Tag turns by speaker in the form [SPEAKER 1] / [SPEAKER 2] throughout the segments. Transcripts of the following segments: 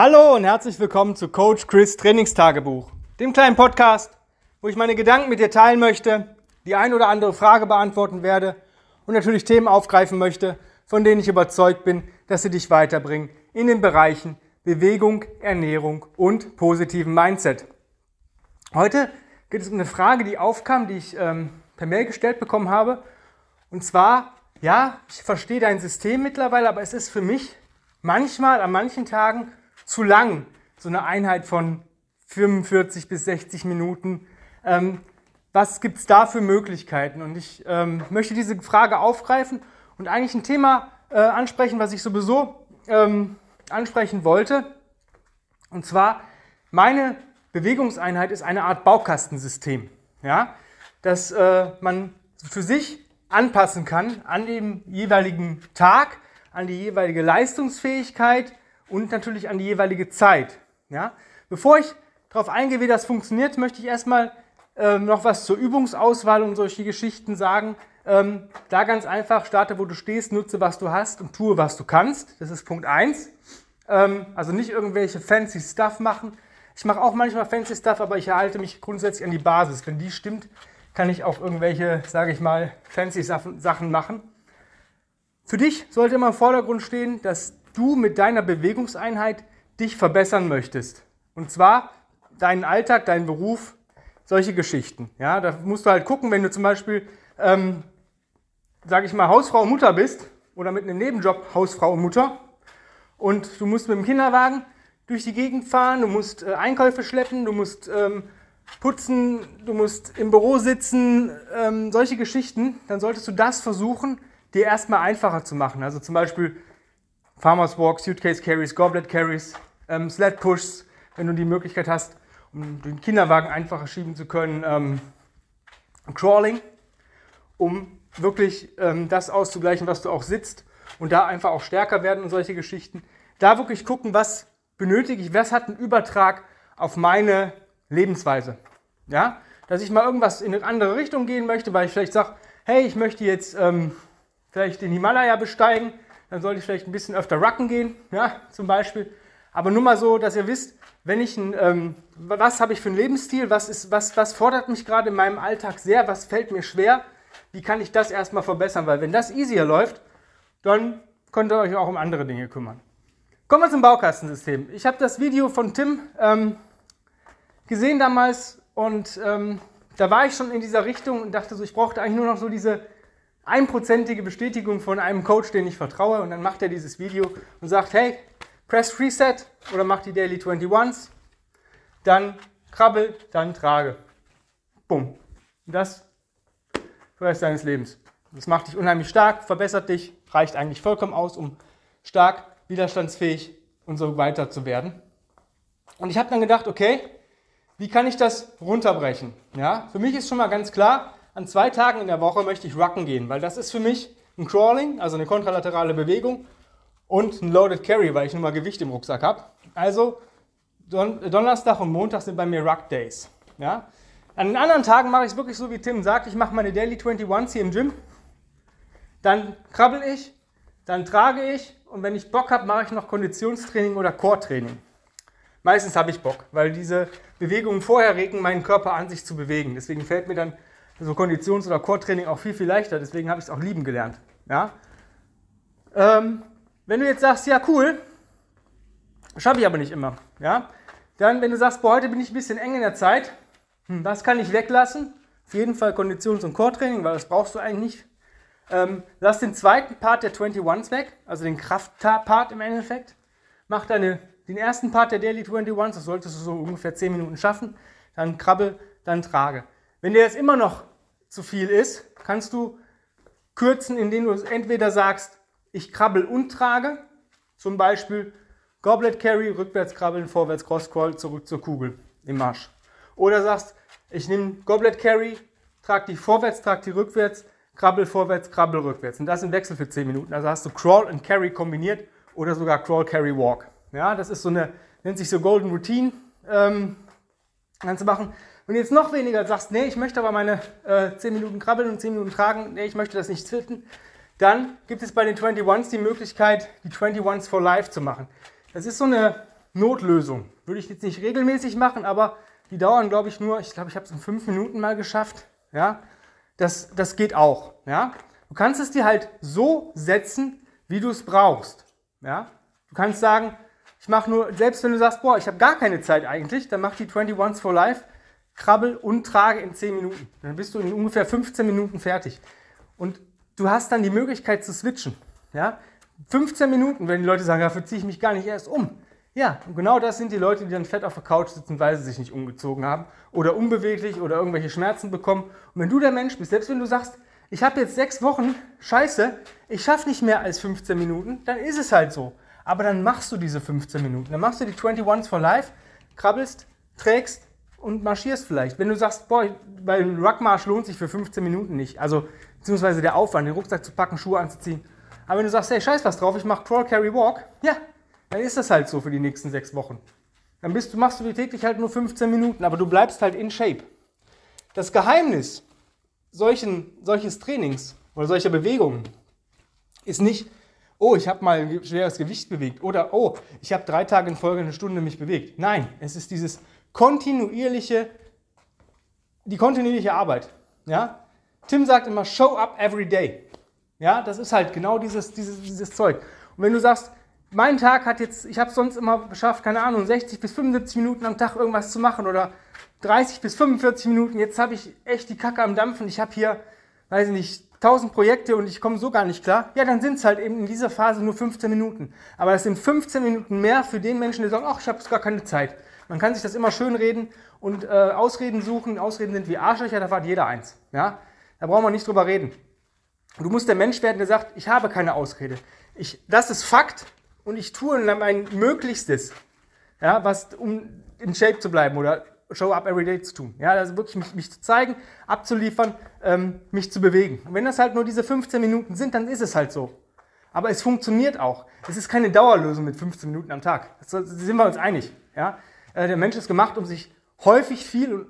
[SPEAKER 1] Hallo und herzlich willkommen zu Coach Chris Trainingstagebuch, dem kleinen Podcast, wo ich meine Gedanken mit dir teilen möchte, die ein oder andere Frage beantworten werde und natürlich Themen aufgreifen möchte, von denen ich überzeugt bin, dass sie dich weiterbringen in den Bereichen Bewegung, Ernährung und positiven Mindset. Heute geht es um eine Frage, die aufkam, die ich ähm, per Mail gestellt bekommen habe. Und zwar, ja, ich verstehe dein System mittlerweile, aber es ist für mich manchmal an manchen Tagen zu lang, so eine Einheit von 45 bis 60 Minuten. Ähm, was gibt es da für Möglichkeiten? Und ich ähm, möchte diese Frage aufgreifen und eigentlich ein Thema äh, ansprechen, was ich sowieso ähm, ansprechen wollte. Und zwar, meine Bewegungseinheit ist eine Art Baukastensystem, ja? das äh, man für sich anpassen kann an den jeweiligen Tag, an die jeweilige Leistungsfähigkeit und natürlich an die jeweilige Zeit. Ja? Bevor ich darauf eingehe, wie das funktioniert, möchte ich erstmal ähm, noch was zur Übungsauswahl und solche Geschichten sagen. Ähm, da ganz einfach, starte, wo du stehst, nutze, was du hast und tue, was du kannst. Das ist Punkt 1. Ähm, also nicht irgendwelche fancy Stuff machen. Ich mache auch manchmal fancy Stuff, aber ich erhalte mich grundsätzlich an die Basis. Wenn die stimmt, kann ich auch irgendwelche, sage ich mal, fancy Sachen machen. Für dich sollte immer im Vordergrund stehen, dass du mit deiner Bewegungseinheit dich verbessern möchtest. Und zwar deinen Alltag, deinen Beruf, solche Geschichten. Ja, da musst du halt gucken, wenn du zum Beispiel, ähm, sage ich mal, Hausfrau und Mutter bist oder mit einem Nebenjob Hausfrau und Mutter und du musst mit dem Kinderwagen durch die Gegend fahren, du musst äh, Einkäufe schleppen, du musst ähm, putzen, du musst im Büro sitzen, ähm, solche Geschichten, dann solltest du das versuchen, dir erstmal einfacher zu machen. Also zum Beispiel Farmers Walk, Suitcase Carries, Goblet Carries, ähm, Sled Pushs, wenn du die Möglichkeit hast, um den Kinderwagen einfacher schieben zu können, ähm, Crawling, um wirklich ähm, das auszugleichen, was du auch sitzt und da einfach auch stärker werden und solche Geschichten. Da wirklich gucken, was benötige ich, was hat einen Übertrag auf meine Lebensweise. Ja, dass ich mal irgendwas in eine andere Richtung gehen möchte, weil ich vielleicht sage, hey, ich möchte jetzt ähm, vielleicht den Himalaya besteigen dann sollte ich vielleicht ein bisschen öfter rucken gehen, ja, zum Beispiel. Aber nur mal so, dass ihr wisst, wenn ich ein, ähm, was habe ich für einen Lebensstil, was, ist, was, was fordert mich gerade in meinem Alltag sehr, was fällt mir schwer, wie kann ich das erstmal verbessern, weil wenn das easier läuft, dann könnt ihr euch auch um andere Dinge kümmern. Kommen wir zum Baukastensystem. Ich habe das Video von Tim ähm, gesehen damals und ähm, da war ich schon in dieser Richtung und dachte so, ich brauchte eigentlich nur noch so diese einprozentige Bestätigung von einem Coach, den ich vertraue. Und dann macht er dieses Video und sagt, hey, press Reset oder mach die Daily 21s, dann krabbel, dann trage. Bumm. Das für den Rest deines Lebens. Das macht dich unheimlich stark, verbessert dich, reicht eigentlich vollkommen aus, um stark, widerstandsfähig und so weiter zu werden. Und ich habe dann gedacht, okay, wie kann ich das runterbrechen? Ja, für mich ist schon mal ganz klar, an zwei Tagen in der Woche möchte ich rucken gehen, weil das ist für mich ein Crawling, also eine kontralaterale Bewegung und ein Loaded Carry, weil ich nun mal Gewicht im Rucksack habe. Also Don Donnerstag und Montag sind bei mir Ruck Days. Ja? An den anderen Tagen mache ich es wirklich so, wie Tim sagt, ich mache meine Daily 21s hier im Gym, dann krabbel ich, dann trage ich und wenn ich Bock habe, mache ich noch Konditionstraining oder Core-Training. Meistens habe ich Bock, weil diese Bewegungen vorher regen meinen Körper an, sich zu bewegen. Deswegen fällt mir dann so Konditions- oder Core-Training auch viel, viel leichter. Deswegen habe ich es auch lieben gelernt. Ja? Ähm, wenn du jetzt sagst, ja cool, schaffe ich aber nicht immer. Ja? Dann, wenn du sagst, boah, heute bin ich ein bisschen eng in der Zeit, hm, was kann ich weglassen? Auf jeden Fall Konditions- und Core-Training, weil das brauchst du eigentlich nicht. Ähm, lass den zweiten Part der 21s weg, also den Kraft-Part im Endeffekt. Mach deine, den ersten Part der Daily 21s, das solltest du so ungefähr 10 Minuten schaffen. Dann krabbel, dann trage. Wenn dir jetzt immer noch zu viel ist, kannst du kürzen, indem du entweder sagst, ich krabbel und trage, zum Beispiel Goblet Carry, rückwärts krabbeln, vorwärts Cross Crawl, zurück zur Kugel im Marsch. Oder sagst, ich nehme Goblet Carry, trage die vorwärts, trage die rückwärts, krabbel vorwärts, krabbel rückwärts. Und das im Wechsel für 10 Minuten. Also hast du Crawl und Carry kombiniert oder sogar Crawl, Carry, Walk. Ja, das ist so eine, nennt sich so Golden Routine. Ähm, kannst du machen. Du jetzt noch weniger sagst, nee, ich möchte aber meine äh, 10 Minuten krabbeln und 10 Minuten tragen, nee, ich möchte das nicht zwitten, dann gibt es bei den 21s die Möglichkeit, die 21s for Life zu machen. Das ist so eine Notlösung. Würde ich jetzt nicht regelmäßig machen, aber die dauern, glaube ich, nur, ich glaube, ich habe es in fünf Minuten mal geschafft. Ja, das, das geht auch. Ja, du kannst es dir halt so setzen, wie du es brauchst. Ja, du kannst sagen, ich mache nur, selbst wenn du sagst, boah, ich habe gar keine Zeit eigentlich, dann mach die 21 for Life, krabbel und trage in 10 Minuten. Dann bist du in ungefähr 15 Minuten fertig. Und du hast dann die Möglichkeit zu switchen. Ja? 15 Minuten, wenn die Leute sagen, dafür ziehe ich mich gar nicht erst um. Ja, und genau das sind die Leute, die dann fett auf der Couch sitzen, weil sie sich nicht umgezogen haben oder unbeweglich oder irgendwelche Schmerzen bekommen. Und wenn du der Mensch bist, selbst wenn du sagst, ich habe jetzt sechs Wochen, scheiße, ich schaffe nicht mehr als 15 Minuten, dann ist es halt so. Aber dann machst du diese 15 Minuten. Dann machst du die 21 for Life, krabbelst, trägst und marschierst vielleicht. Wenn du sagst, boah, weil ein Ruckmarsch lohnt sich für 15 Minuten nicht, also beziehungsweise der Aufwand, den Rucksack zu packen, Schuhe anzuziehen. Aber wenn du sagst, hey, scheiß was drauf, ich mache Crawl, Carry, Walk, ja, dann ist das halt so für die nächsten sechs Wochen. Dann bist, machst du die täglich halt nur 15 Minuten, aber du bleibst halt in Shape. Das Geheimnis solchen, solches Trainings oder solcher Bewegungen ist nicht, oh, ich habe mal ein schweres Gewicht bewegt oder oh, ich habe drei Tage in Folge eine Stunde mich bewegt. Nein, es ist dieses kontinuierliche, die kontinuierliche Arbeit. Ja? Tim sagt immer, show up every day. Ja, das ist halt genau dieses, dieses, dieses Zeug. Und wenn du sagst, mein Tag hat jetzt, ich habe sonst immer geschafft, keine Ahnung, 60 bis 75 Minuten am Tag irgendwas zu machen oder 30 bis 45 Minuten, jetzt habe ich echt die Kacke am Dampfen, ich habe hier, weiß ich nicht, 1000 Projekte und ich komme so gar nicht klar, ja, dann sind es halt eben in dieser Phase nur 15 Minuten. Aber das sind 15 Minuten mehr für den Menschen, der sagt, ach, ich habe jetzt gar keine Zeit. Man kann sich das immer schön reden und äh, Ausreden suchen. Ausreden sind wie Arschlöcher, da hat jeder eins. Ja? Da brauchen wir nicht drüber reden. Du musst der Mensch werden, der sagt, ich habe keine Ausrede. Ich, das ist Fakt und ich tue mein Möglichstes, ja, was, um in Shape zu bleiben oder Show up every day zu tun. Ja, also wirklich mich, mich zu zeigen, abzuliefern, ähm, mich zu bewegen. Und wenn das halt nur diese 15 Minuten sind, dann ist es halt so. Aber es funktioniert auch. Es ist keine Dauerlösung mit 15 Minuten am Tag. Das sind wir uns einig. Ja? Äh, der Mensch ist gemacht, um sich häufig viel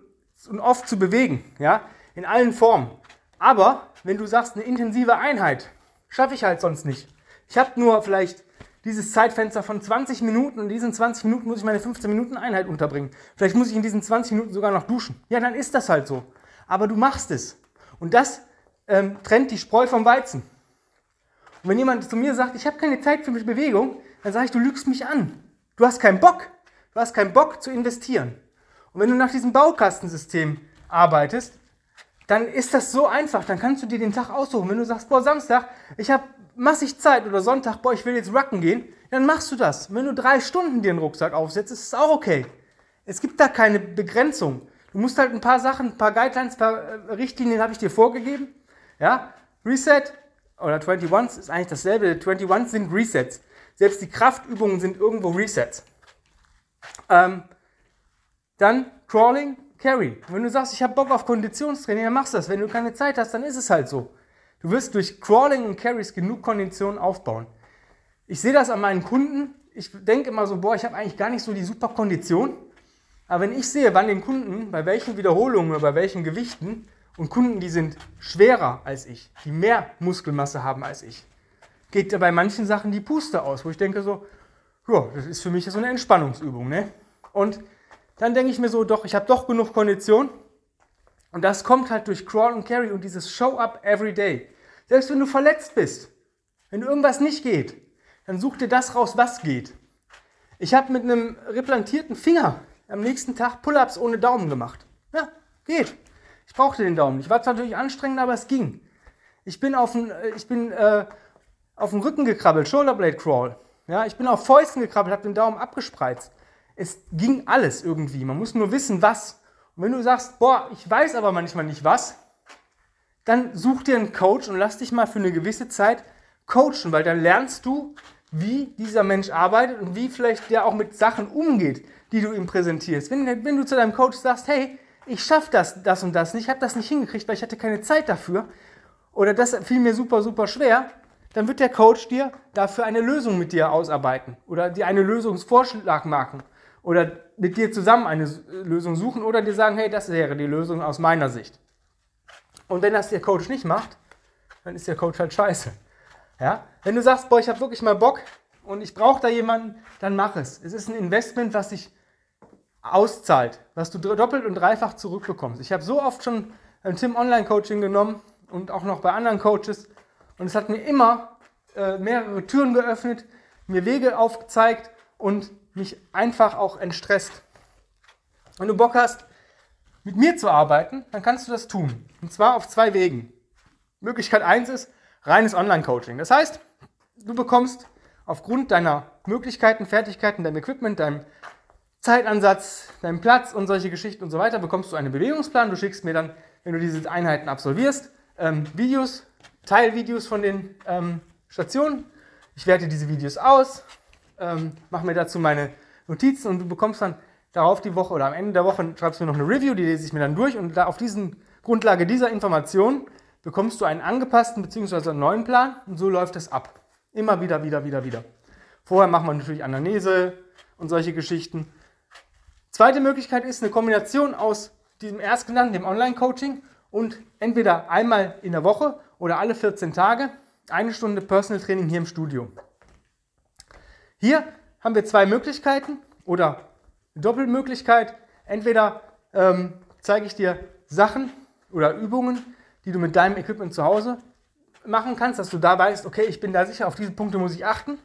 [SPEAKER 1] und, oft zu bewegen. Ja? In allen Formen. Aber wenn du sagst, eine intensive Einheit, schaffe ich halt sonst nicht. Ich habe nur vielleicht dieses Zeitfenster von 20 Minuten und in diesen 20 Minuten muss ich meine 15 Minuten Einheit unterbringen. Vielleicht muss ich in diesen 20 Minuten sogar noch duschen. Ja, dann ist das halt so. Aber du machst es. Und das ähm, trennt die Spreu vom Weizen. Und wenn jemand zu mir sagt, ich habe keine Zeit für Bewegung, dann sage ich, du lügst mich an. Du hast keinen Bock. Du hast keinen Bock zu investieren. Und wenn du nach diesem Baukastensystem arbeitest, dann ist das so einfach. Dann kannst du dir den Tag aussuchen. Wenn du sagst, boah, Samstag, ich habe massig Zeit oder Sonntag, boah, ich will jetzt rucken gehen, dann machst du das. wenn du drei Stunden dir einen Rucksack aufsetzt, ist es auch okay. Es gibt da keine Begrenzung. Du musst halt ein paar Sachen, ein paar Guidelines, ein paar äh, Richtlinien habe ich dir vorgegeben. Ja, Reset oder 21 ist eigentlich dasselbe. 21 sind Resets. Selbst die Kraftübungen sind irgendwo Resets. Ähm, dann Crawling, Carry. Wenn du sagst, ich habe Bock auf Konditionstraining, dann machst du das. Wenn du keine Zeit hast, dann ist es halt so. Du wirst durch Crawling und Carries genug Konditionen aufbauen. Ich sehe das an meinen Kunden. Ich denke immer so, boah, ich habe eigentlich gar nicht so die super Kondition. Aber wenn ich sehe, wann den Kunden, bei welchen Wiederholungen oder bei welchen Gewichten und Kunden, die sind schwerer als ich, die mehr Muskelmasse haben als ich, geht bei manchen Sachen die Puste aus, wo ich denke so, ja, das ist für mich so eine Entspannungsübung. Ne? Und dann denke ich mir so, doch, ich habe doch genug Kondition, und das kommt halt durch Crawl und Carry und dieses Show up every day. Selbst wenn du verletzt bist, wenn irgendwas nicht geht, dann such dir das raus, was geht. Ich habe mit einem replantierten Finger am nächsten Tag Pull-ups ohne Daumen gemacht. Ja, geht. Ich brauchte den Daumen. Ich war zwar natürlich anstrengend, aber es ging. Ich bin auf den, äh, äh, Rücken gekrabbelt, Shoulderblade Crawl. Ja, ich bin auf Fäusten gekrabbelt, habe den Daumen abgespreizt. Es ging alles irgendwie. Man muss nur wissen, was. Und wenn du sagst, boah, ich weiß aber manchmal nicht was, dann such dir einen Coach und lass dich mal für eine gewisse Zeit coachen, weil dann lernst du, wie dieser Mensch arbeitet und wie vielleicht der auch mit Sachen umgeht, die du ihm präsentierst. Wenn, wenn du zu deinem Coach sagst, hey, ich schaffe das, das und das nicht, ich habe das nicht hingekriegt, weil ich hatte keine Zeit dafür oder das fiel mir super, super schwer, dann wird der Coach dir dafür eine Lösung mit dir ausarbeiten oder dir einen Lösungsvorschlag machen oder mit dir zusammen eine Lösung suchen oder dir sagen, hey, das wäre die Lösung aus meiner Sicht. Und wenn das der Coach nicht macht, dann ist der Coach halt scheiße. Ja? Wenn du sagst, boah, ich habe wirklich mal Bock und ich brauche da jemanden, dann mach es. Es ist ein Investment, was sich auszahlt, was du doppelt und dreifach zurückbekommst. Ich habe so oft schon ein Tim Online Coaching genommen und auch noch bei anderen Coaches und es hat mir immer äh, mehrere Türen geöffnet, mir Wege aufgezeigt und mich einfach auch entstresst. Wenn du Bock hast, mit mir zu arbeiten, dann kannst du das tun. Und zwar auf zwei Wegen. Möglichkeit 1 ist reines Online-Coaching. Das heißt, du bekommst aufgrund deiner Möglichkeiten, Fertigkeiten, deinem Equipment, deinem Zeitansatz, deinem Platz und solche Geschichten und so weiter, bekommst du einen Bewegungsplan. Du schickst mir dann, wenn du diese Einheiten absolvierst, ähm, Videos, Teilvideos von den ähm, Stationen. Ich werte diese Videos aus, ähm, mache mir dazu meine Notizen und du bekommst dann darauf die Woche oder am Ende der Woche schreibst du mir noch eine Review, die lese ich mir dann durch und da auf diesen Grundlage dieser Informationen bekommst du einen angepassten bzw. einen neuen Plan und so läuft es ab. Immer wieder, wieder, wieder, wieder. Vorher machen wir natürlich Anamnese und solche Geschichten. Zweite Möglichkeit ist eine Kombination aus diesem erstgenannten, dem Online-Coaching und entweder einmal in der Woche oder alle 14 Tage eine Stunde Personal Training hier im Studio. Hier haben wir zwei Möglichkeiten oder Doppelmöglichkeit. Entweder ähm, zeige ich dir Sachen oder Übungen, die du mit deinem Equipment zu Hause machen kannst, dass du da weißt, okay, ich bin da sicher, auf diese Punkte muss ich achten.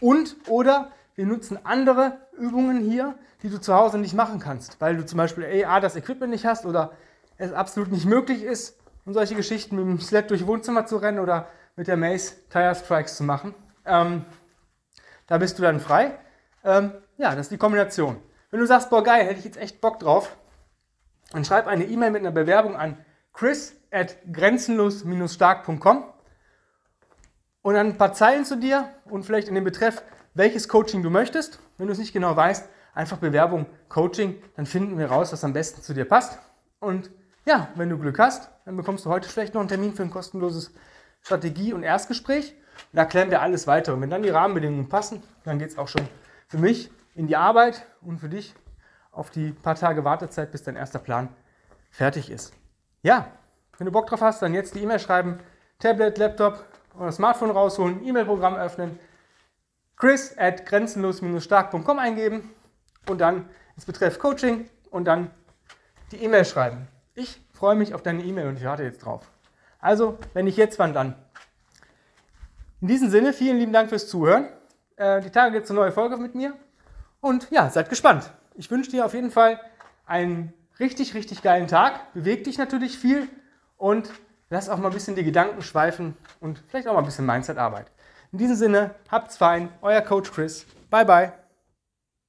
[SPEAKER 1] Und oder wir nutzen andere Übungen hier, die du zu Hause nicht machen kannst, weil du zum Beispiel A, das Equipment nicht hast oder es absolut nicht möglich ist, um solche Geschichten mit dem Sled durch Wohnzimmer zu rennen oder mit der Mace Tire Strikes zu machen. Ähm, da bist du dann frei. Ähm, ja, das ist die Kombination. Wenn du sagst, boah geil, hätte ich jetzt echt Bock drauf, dann schreib eine E-Mail mit einer Bewerbung an chris at grenzenlos-stark.com und dann ein paar Zeilen zu dir und vielleicht in dem Betreff, welches Coaching du möchtest. Wenn du es nicht genau weißt, einfach Bewerbung Coaching, dann finden wir raus, was am besten zu dir passt. Und ja, wenn du Glück hast, dann bekommst du heute vielleicht noch einen Termin für ein kostenloses Strategie- und Erstgespräch. Und da klären wir alles weiter. Und wenn dann die Rahmenbedingungen passen, dann geht es auch schon für mich in die Arbeit und für dich auf die paar Tage Wartezeit, bis dein erster Plan fertig ist. Ja, wenn du Bock drauf hast, dann jetzt die E-Mail schreiben, Tablet, Laptop oder Smartphone rausholen, E-Mail-Programm öffnen, chris at grenzenlos-stark.com eingeben und dann ins Betreff Coaching und dann die E-Mail schreiben. Ich freue mich auf deine E-Mail und ich warte jetzt drauf. Also, wenn nicht jetzt, wann dann? In diesem Sinne, vielen lieben Dank fürs Zuhören. Äh, die Tage gibt es eine neue Folge mit mir. Und ja, seid gespannt. Ich wünsche dir auf jeden Fall einen richtig, richtig geilen Tag. Beweg dich natürlich viel und lass auch mal ein bisschen die Gedanken schweifen und vielleicht auch mal ein bisschen Mindset-Arbeit. In diesem Sinne, habt's fein. Euer Coach Chris. Bye, bye.